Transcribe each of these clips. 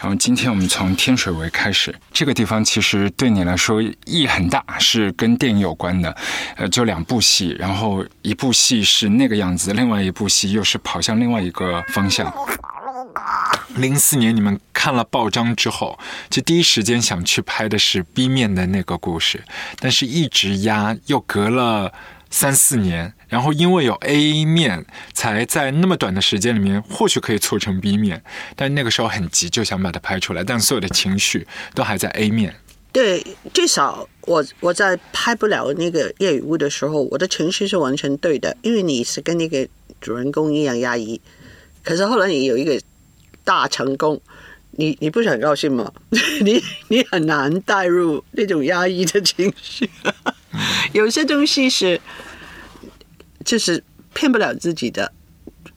然后今天我们从天水围开始，这个地方其实对你来说意义很大，是跟电影有关的。呃，就两部戏，然后一部戏是那个样子，另外一部戏又是跑向另外一个方向。零四年你们看了报章之后，就第一时间想去拍的是 B 面的那个故事，但是一直压，又隔了三四年。然后因为有 A 面，才在那么短的时间里面，或许可以凑成 B 面，但那个时候很急，就想把它拍出来，但所有的情绪都还在 A 面。对，至少我我在拍不了那个夜雨屋的时候，我的情绪是完全对的，因为你是跟那个主人公一样压抑，可是后来你有一个大成功，你你不是很高兴吗？你你很难带入那种压抑的情绪，有些东西是。就是骗不了自己的，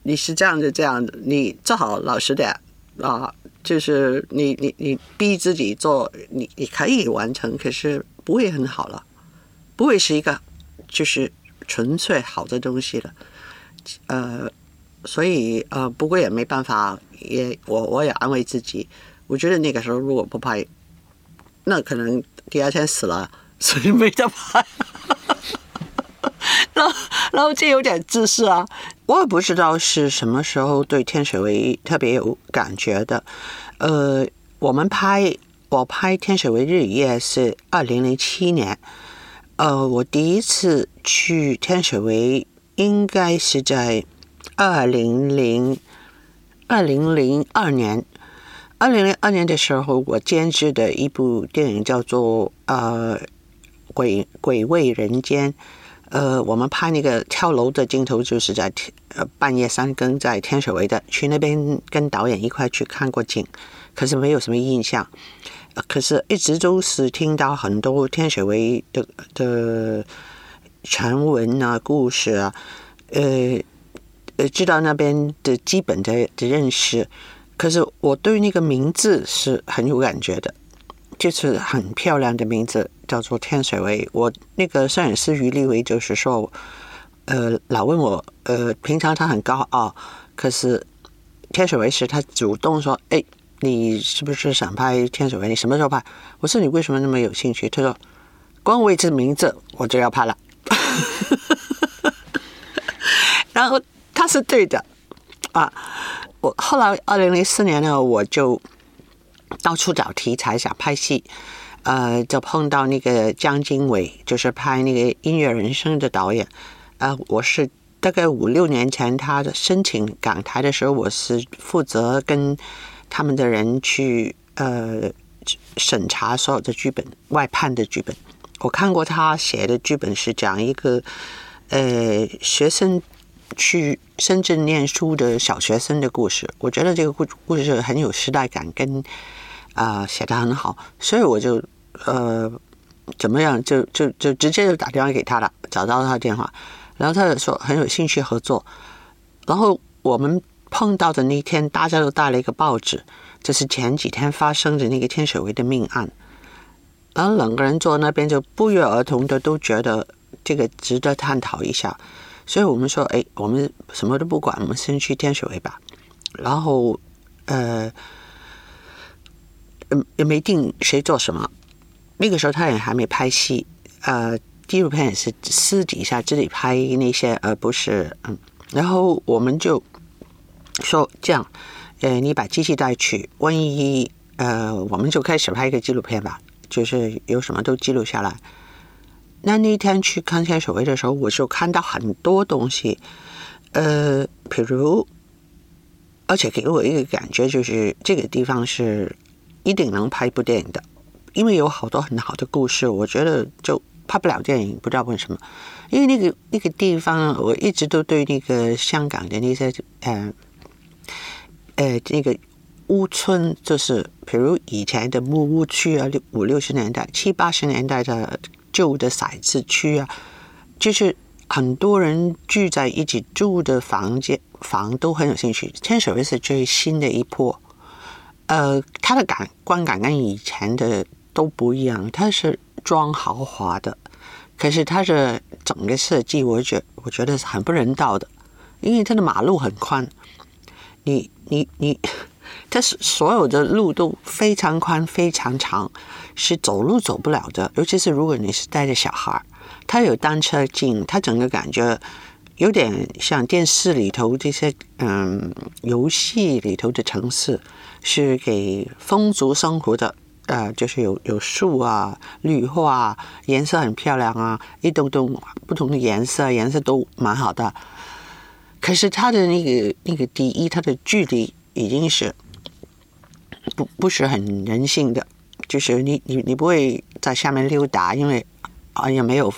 你是这样的这样的，你做好老实点啊！就是你你你逼自己做，你你可以完成，可是不会很好了，不会是一个就是纯粹好的东西了。呃，所以呃，不过也没办法，也我我也安慰自己，我觉得那个时候如果不拍，那可能第二天死了，所以没得拍。然后，然后这有点自私啊！我也不知道是什么时候对天水围特别有感觉的。呃，我们拍我拍天水围日与夜是二零零七年。呃，我第一次去天水围应该是在二零零二零零二年。二零零二年的时候，我监制的一部电影叫做《呃鬼鬼味人间》。呃，我们拍那个跳楼的镜头，就是在天呃半夜三更在天水围的，去那边跟导演一块去看过景，可是没有什么印象。可是一直都是听到很多天水围的的传闻啊、故事啊，呃呃，知道那边的基本的的认识。可是我对那个名字是很有感觉的。就是很漂亮的名字，叫做天水围。我那个摄影师于立维就是说，呃，老问我，呃，平常他很高傲，可是天水围时他主动说，哎，你是不是想拍天水围？你什么时候拍？我说你为什么那么有兴趣？他说，光为这名字我就要拍了。然后他是对的啊。我后来二零零四年呢，我就。到处找题材想拍戏，呃，就碰到那个江经纬，就是拍那个《音乐人生》的导演。呃，我是大概五六年前他申请港台的时候，我是负责跟他们的人去呃审查所有的剧本，外判的剧本。我看过他写的剧本是讲一个呃学生去深圳念书的小学生的故事。我觉得这个故故事很有时代感，跟啊，写的很好，所以我就呃，怎么样，就就就直接就打电话给他了，找到他电话，然后他就说很有兴趣合作，然后我们碰到的那天，大家都带了一个报纸，这是前几天发生的那个天水围的命案，然后两个人坐那边就不约而同的都觉得这个值得探讨一下，所以我们说，哎，我们什么都不管，我们先去天水围吧，然后呃。嗯也没定谁做什么，那个时候他也还没拍戏，呃，纪录片也是私底下自己拍那些，而不是嗯。然后我们就说这样，呃，你把机器带去，万一呃，我们就开始拍一个纪录片吧，就是有什么都记录下来。那那天去看天守卫的时候，我就看到很多东西，呃，比如，而且给我一个感觉就是这个地方是。一定能拍一部电影的，因为有好多很好的故事。我觉得就拍不了电影，不知道为什么。因为那个那个地方，我一直都对那个香港的那些呃呃那个屋村，就是比如以前的木屋区啊，六五六十年代、七八十年代的旧的骰子区啊，就是很多人聚在一起住的房间房都很有兴趣。天水围是最新的一波。呃，它的感观感跟以前的都不一样，它是装豪华的，可是它的整个设计，我觉我觉得是很不人道的，因为它的马路很宽，你 你你它是所有的路都非常宽、非常长，是走路走不了的。尤其是如果你是带着小孩他，有单车径，它整个感觉有点像电视里头这些嗯游戏里头的城市，是给风俗生活的。呃，就是有有树啊，绿化啊，颜色很漂亮啊，一栋栋不同的颜色，颜色都蛮好的。可是它的那个那个第一，它的距离已经是不不是很人性的，就是你你你不会在下面溜达，因为啊也没有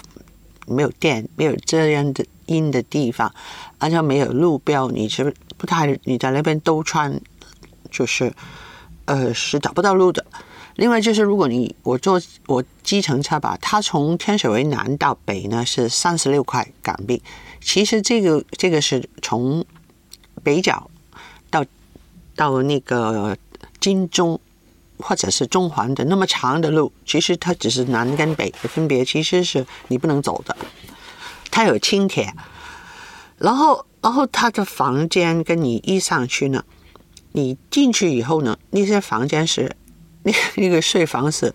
没有电，没有这样的阴的地方，而且没有路标，你是不太你在那边兜穿，就是呃是找不到路的。另外就是，如果你我坐我计程车吧，它从天水围南到北呢是三十六块港币。其实这个这个是从北角到到那个金钟或者是中环的那么长的路，其实它只是南跟北的分别，其实是你不能走的。它有轻铁，然后然后它的房间跟你一上去呢，你进去以后呢，那些房间是。那 那个睡房是，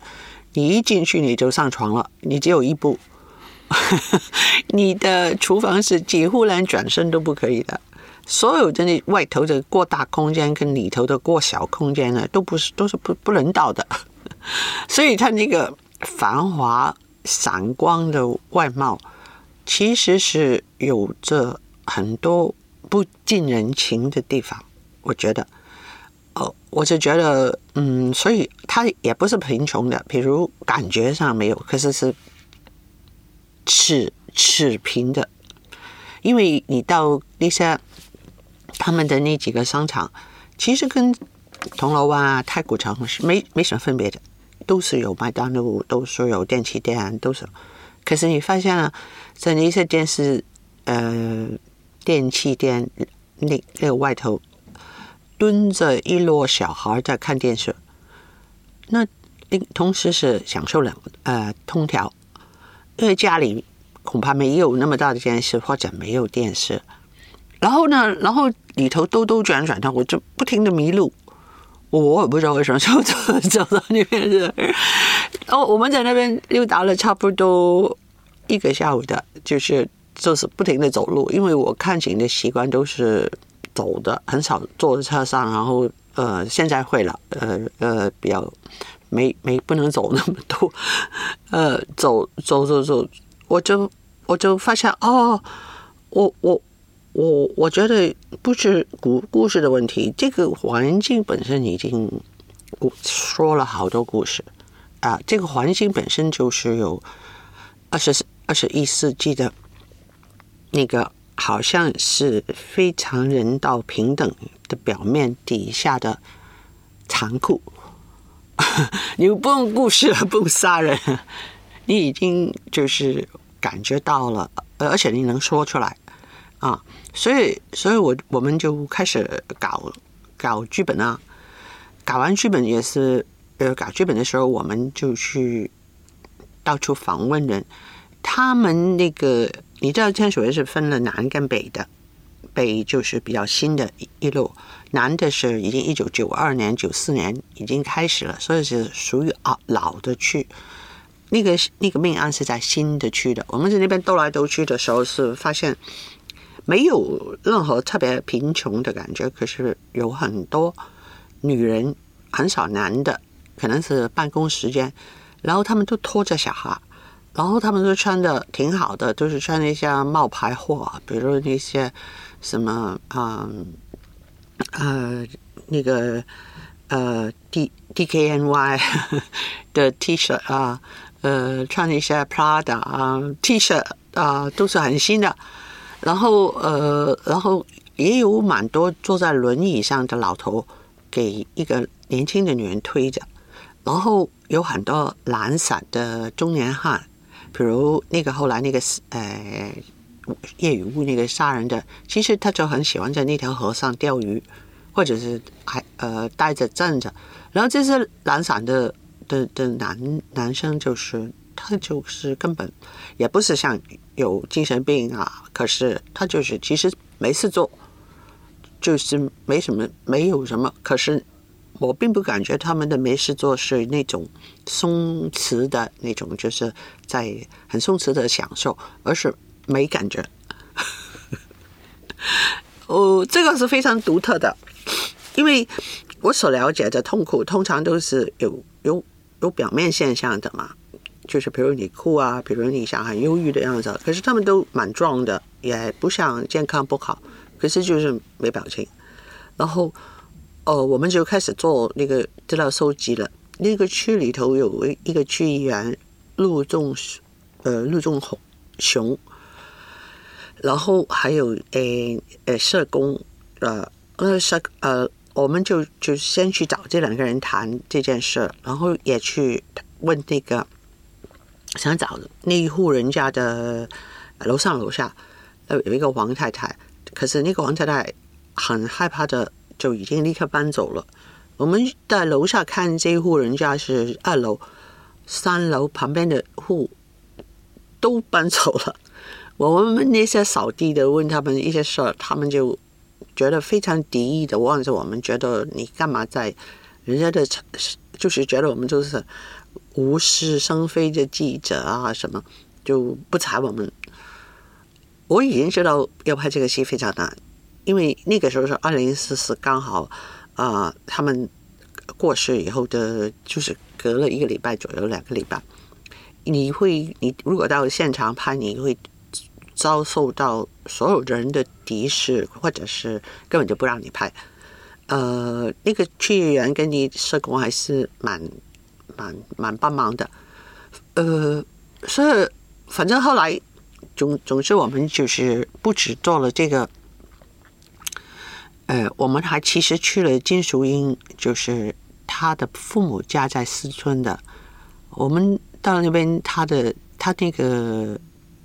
你一进去你就上床了，你只有一步。你的厨房是几乎连转身都不可以的，所有的那外头的过大空间跟里头的过小空间呢，都不是都是不不能到的。所以它那个繁华闪光的外貌，其实是有着很多不近人情的地方，我觉得。哦，我就觉得，嗯，所以他也不是贫穷的，比如感觉上没有，可是是持持平的，因为你到那些他们的那几个商场，其实跟铜锣湾啊、太古城是没没什么分别的，都是有麦当劳，都是有电器店，都是。可是你发现了，在那些电视呃电器店那那个外头。蹲着一摞小孩在看电视，那同时是享受了呃空调，因为家里恐怕没有那么大的电视或者没有电视。然后呢，然后里头兜兜转转的，我就不停的迷路，我也不知道为什么就走走到那边去。哦，我们在那边溜达了差不多一个下午的，就是就是不停的走路，因为我看景的习惯都是。走的很少坐车上，然后呃，现在会了，呃呃，比较没没不能走那么多，呃，走走走走，我就我就发现哦，我我我我觉得不是故故事的问题，这个环境本身已经说了好多故事啊，这个环境本身就是有二十二十一世纪的那个。好像是非常人道平等的表面底下的残酷，你不用故事，不用杀人，你已经就是感觉到了，而且你能说出来啊，所以，所以我我们就开始搞搞剧本啊，搞完剧本也是，呃，搞剧本的时候，我们就去到处访问人，他们那个。你知道天水围是分了南跟北的，北就是比较新的一路，南的是已经一九九二年、九四年已经开始了，所以是属于啊老的区。那个那个命案是在新的区的。我们在那边兜来兜去的时候，是发现没有任何特别贫穷的感觉，可是有很多女人，很少男的，可能是办公时间，然后他们都拖着小孩。然后他们都穿的挺好的，都是穿那些冒牌货，比如那些什么啊呃那个呃 D D K N Y 的 T 恤啊，呃穿一些 Prada 啊 T 恤啊，都是很新的。然后呃然后也有蛮多坐在轮椅上的老头给一个年轻的女人推着，然后有很多懒散的中年汉。比如那个后来那个呃夜雨雾那个杀人的，其实他就很喜欢在那条河上钓鱼，或者是还呃呆着站着。然后这些懒散的的的男男生，就是他就是根本也不是像有精神病啊，可是他就是其实没事做，就是没什么没有什么，可是我并不感觉他们的没事做是那种松弛的那种，就是在很松弛的享受，而是没感觉。哦，这个是非常独特的，因为我所了解的痛苦通常都是有有有表面现象的嘛，就是比如你哭啊，比如你想很忧郁的样子，可是他们都蛮壮的，也不像健康不好，可是就是没表情。然后，哦，我们就开始做那个资料收集了。那个区里头有一个区议员陆仲，呃，陆仲雄雄。然后还有诶诶社工，呃呃社呃，我们就就先去找这两个人谈这件事，然后也去问那个想找那一户人家的楼上楼下，呃有一个王太太，可是那个王太太很害怕的，就已经立刻搬走了。我们在楼下看这一户人家是二楼、三楼旁边的户都搬走了。我们那些扫地的问他们一些事儿，他们就觉得非常敌意的望着我们，觉得你干嘛在人家的，就是觉得我们就是无事生非的记者啊什么，就不睬我们。我已经知道要拍这个戏非常难，因为那个时候是二零四四，刚好啊他们过世以后的，就是隔了一个礼拜左右，两个礼拜，你会你如果到现场拍，你会。遭受到所有人的敌视，或者是根本就不让你拍。呃，那个区议员跟你社工还是蛮蛮蛮帮忙的。呃，所以反正后来总总之我们就是不止做了这个，呃，我们还其实去了金淑英，就是他的父母家在四川的。我们到那边，他的他那个。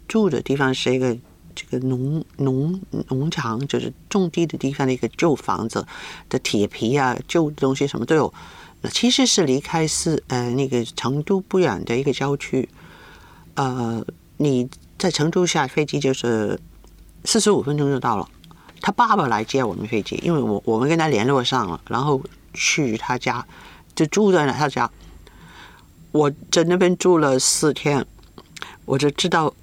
住的地方是一个这个农农农场，就是种地的地方的一个旧房子的铁皮啊，旧东西什么都有。其实是离开是呃那个成都不远的一个郊区。呃，你在成都下飞机就是四十五分钟就到了。他爸爸来接我们飞机，因为我我们跟他联络上了，然后去他家就住在了他家。我在那边住了四天，我就知道。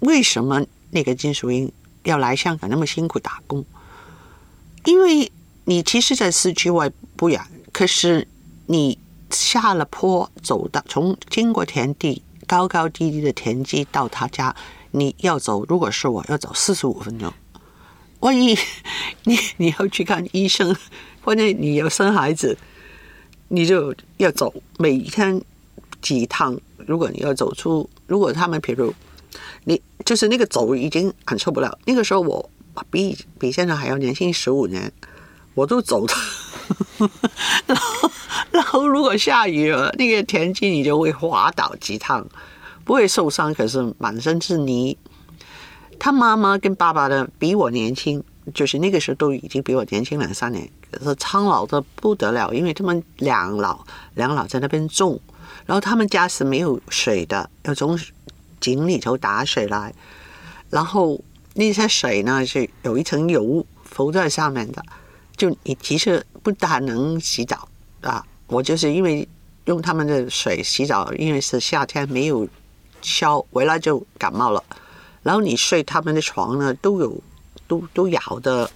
为什么那个金淑英要来香港那么辛苦打工？因为你其实，在市区外不远，可是你下了坡，走到从经过田地，高高低低的田地到他家，你要走，如果是我要走四十五分钟。万一 你你要去看医生，或者你要生孩子，你就要走每天几趟。如果你要走出，如果他们比如。你就是那个走已经很受不了。那个时候我比比现在还要年轻十五年，我都走的。然 后 然后如果下雨了，那个田径你就会滑倒几趟，不会受伤，可是满身是泥。他妈妈跟爸爸的比我年轻，就是那个时候都已经比我年轻两三年，可是苍老的不得了，因为他们两老两老在那边种，然后他们家是没有水的，要从。井里头打水来，然后那些水呢是有一层油浮在上面的，就你其实不大能洗澡啊。我就是因为用他们的水洗澡，因为是夏天没有消，回来就感冒了。然后你睡他们的床呢，都有都都咬的，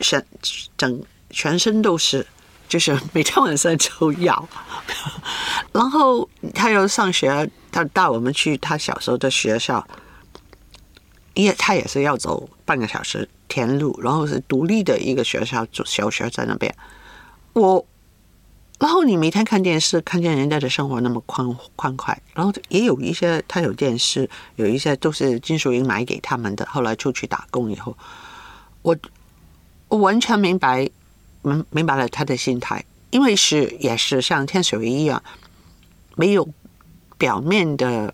全整全身都是。就是每天晚上就咬，然后他要上学，他带我们去他小时候的学校，因为他也是要走半个小时田路，然后是独立的一个学校，就小学在那边。我，然后你每天看电视，看见人家的生活那么宽宽快，然后也有一些他有电视，有一些都是金淑英买给他们的。后来出去打工以后，我我完全明白。明明白了他的心态，因为是也是像天水围一样，没有表面的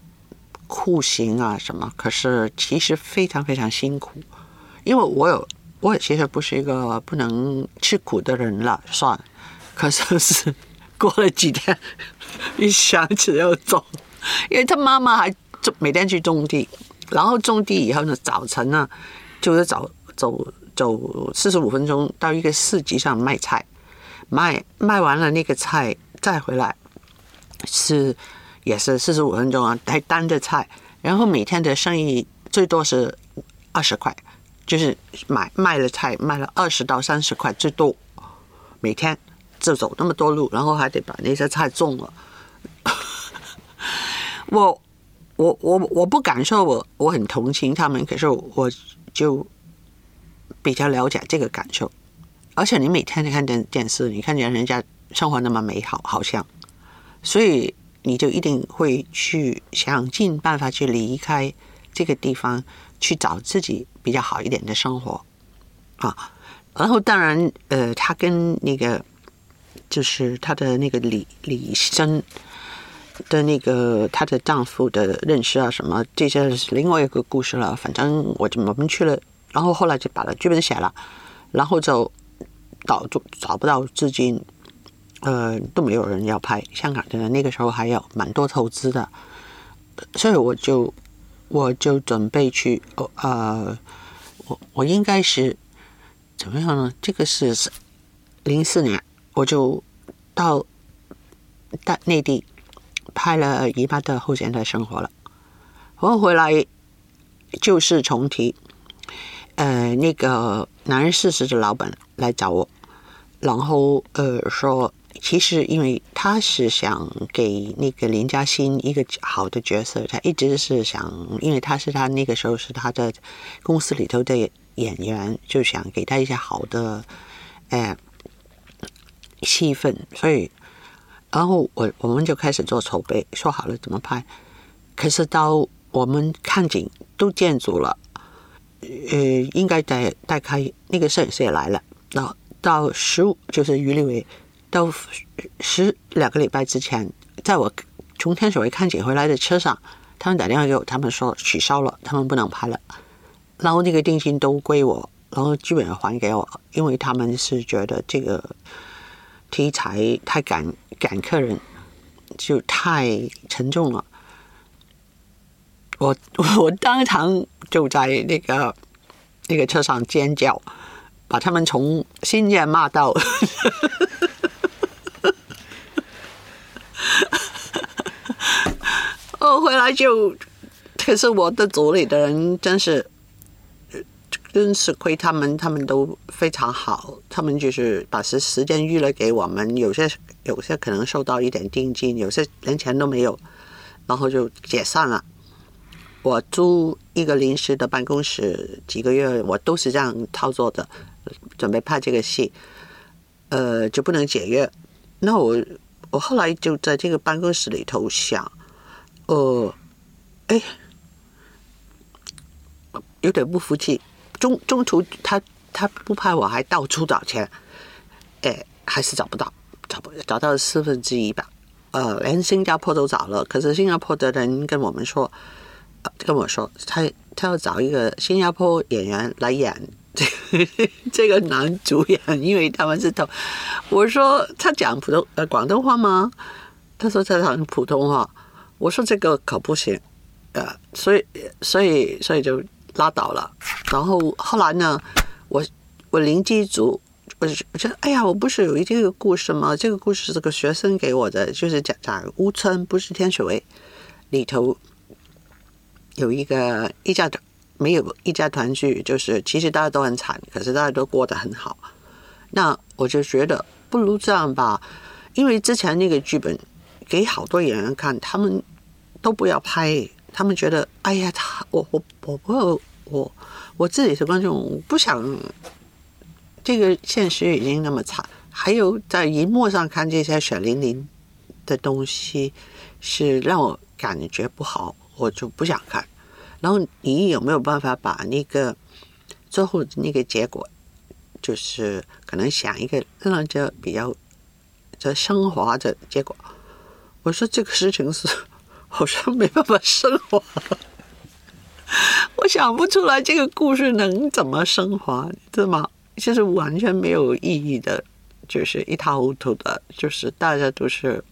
酷刑啊什么，可是其实非常非常辛苦。因为我有，我其实不是一个不能吃苦的人了，算。可是是过了几天，一想起要走，因为他妈妈还种每天去种地，然后种地以后呢，早晨呢就是早走。走四十五分钟到一个市集上卖菜，卖卖完了那个菜再回来是也是四十五分钟啊，还单着菜，然后每天的生意最多是二十块，就是买卖了菜卖了二十到三十块最多，每天就走那么多路，然后还得把那些菜种了。我我我我不敢说我我很同情他们，可是我就比较了解这个感受。而且你每天看电电视，你看见人家生活那么美好，好像，所以你就一定会去想尽办法去离开这个地方，去找自己比较好一点的生活啊。然后当然，呃，他跟那个就是他的那个李李生的那个她的丈夫的认识啊，什么这些是另外一个故事了。反正我就我们去了，然后后来就把了剧本写了，然后就。找找找不到资金，呃，都没有人要拍。香港的那个时候还有蛮多投资的，所以我就我就准备去，呃，我我应该是怎么样呢？这个是零四年，我就到到内地拍了《姨妈的后现代生活》了。我回来旧事重提。呃，那个男人四十的老板来找我，然后呃说，其实因为他是想给那个林嘉欣一个好的角色，他一直是想，因为他是他那个时候是他的公司里头的演员，就想给他一些好的哎气氛，所以然后我我们就开始做筹备，说好了怎么拍，可是到我们看景都建筑了。呃，应该带带开那个摄影师也来了。到到十五，就是于立伟，到十两个礼拜之前，在我从天水围看景回来的车上，他们打电话给我，他们说取消了，他们不能拍了。然后那个定金都归我，然后基本上还给我，因为他们是觉得这个题材太赶赶客人，就太沉重了。我 我当场就在那个那个车上尖叫，把他们从新界骂到，我回来就，可是我的组里的人真是，真是亏他们，他们都非常好，他们就是把时时间预了给我们，有些有些可能收到一点定金，有些连钱都没有，然后就解散了。我租一个临时的办公室几个月，我都是这样操作的，准备拍这个戏，呃，就不能解约。那我我后来就在这个办公室里头想，呃，哎，有点不服气。中中途他他不拍，我还到处找钱，哎，还是找不到，找不找到四分之一吧。呃，连新加坡都找了，可是新加坡的人跟我们说。跟我说，他他要找一个新加坡演员来演 这个男主演，因为他们是同。我说他讲普通呃广东话吗？他说他讲普通话。我说这个可不行，呃，所以所以所以就拉倒了。然后后来呢，我我灵机一组，我我觉得哎呀，我不是有一这个故事吗？这个故事是个学生给我的，就是讲讲乌村不是天水围里头。有一个一家团，没有一家团聚，就是其实大家都很惨，可是大家都过得很好。那我就觉得不如这样吧，因为之前那个剧本给好多演员看，他们都不要拍，他们觉得哎呀，他我我我不我我自己是观众，不想这个现实已经那么惨，还有在荧幕上看这些血淋淋的东西，是让我感觉不好。我就不想看，然后你有没有办法把那个最后那个结果，就是可能想一个让人家比较这升华的结果？我说这个事情是好像没办法升华，我想不出来这个故事能怎么升华，知道吗？就是完全没有意义的，就是一塌糊涂的，就是大家都是，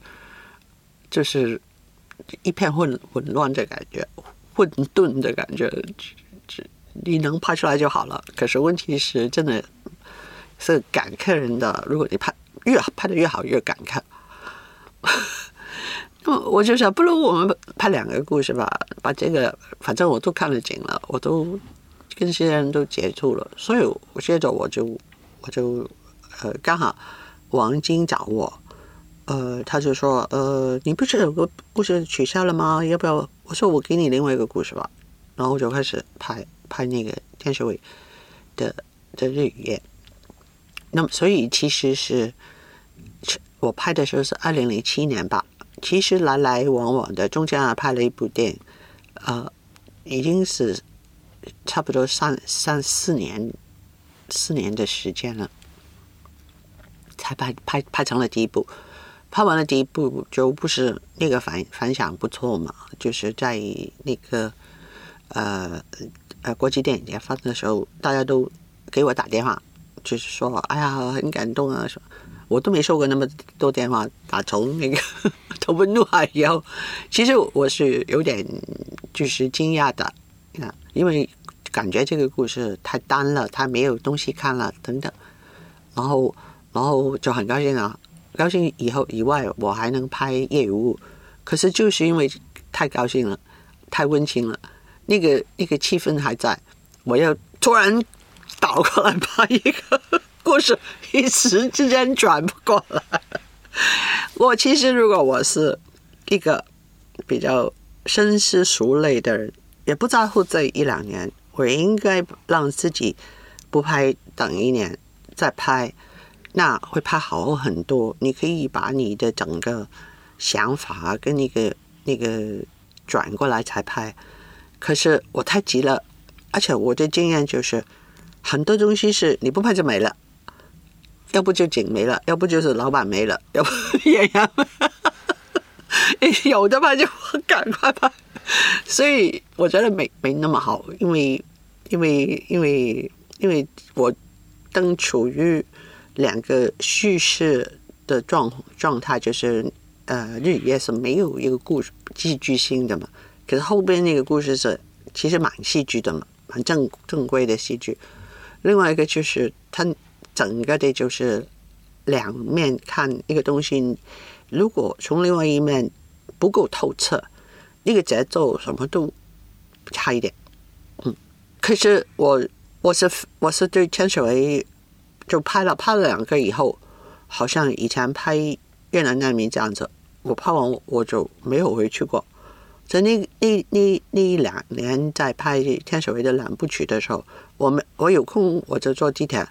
就是。一片混混乱的感觉，混沌的感觉，你能拍出来就好了。可是问题是，真的是感客人的。如果你拍越拍的越好越敢看。我就想，不如我们拍两个故事吧，把这个反正我都看了紧了，我都跟这些人都接触了，所以我接着我就我就呃刚好王晶找我，呃他就说呃你不是有个故事取消了吗？要不要？我说我给你另外一个故事吧，然后我就开始拍拍那个天水围的的日语。那么所以其实是我拍的时候是二零零七年吧。其实来来往往的，中间还拍了一部电影，呃，已经是差不多三三四年四年的时间了，才拍拍拍成了第一部。拍完了第一部就不是那个反反响不错嘛，就是在那个呃呃国际电影节放的时候，大家都给我打电话，就是说哎呀很感动啊什么。我都没收过那么多电话，打从那个投奔怒海以后，其实我是有点就是惊讶的啊，因为感觉这个故事太单了，他没有东西看了等等，然后然后就很高兴啊，高兴以后以外我还能拍业余物，可是就是因为太高兴了，太温情了，那个那个气氛还在，我要突然倒过来拍一个。故事一时之间转不过来。我其实，如果我是一个比较深思熟虑的人，也不在乎这一两年，我应该让自己不拍，等一年再拍，那会拍好很多。你可以把你的整个想法跟那个那个转过来才拍。可是我太急了，而且我的经验就是很多东西是你不拍就没了。要不就景没了，要不就是老板没了，要不演员 有的吧，就赶快拍。所以我觉得没没那么好，因为因为因为因为我正处于两个叙事的状状态，就是呃日语也是没有一个故事戏剧性的嘛，可是后边那个故事是其实蛮戏剧的嘛，蛮正正规的戏剧。另外一个就是他。整个的就是两面看一个东西，如果从另外一面不够透彻，那个节奏什么都差一点。嗯，可是我我是我是对天水围就拍了拍了两个以后，好像以前拍越南难民这样子，我拍完我就没有回去过。在那那那那一两年在拍天水围的两部曲的时候，我们我有空我就坐地铁。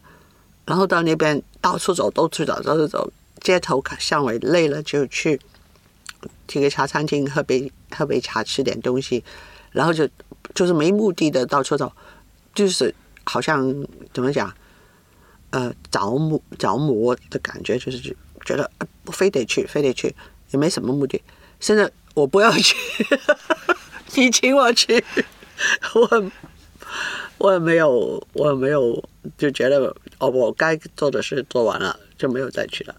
然后到那边到处走，到处走，到处走，街头巷尾累了就去去个茶餐厅喝杯喝杯茶，吃点东西，然后就就是没目的的到处走，就是好像怎么讲，呃，着魔着魔的感觉，就是觉得不非得去，非得去，也没什么目的。现在我不要去，你请我去，我。我也没有我也没有就觉得哦我该做的事做完了就没有再去了。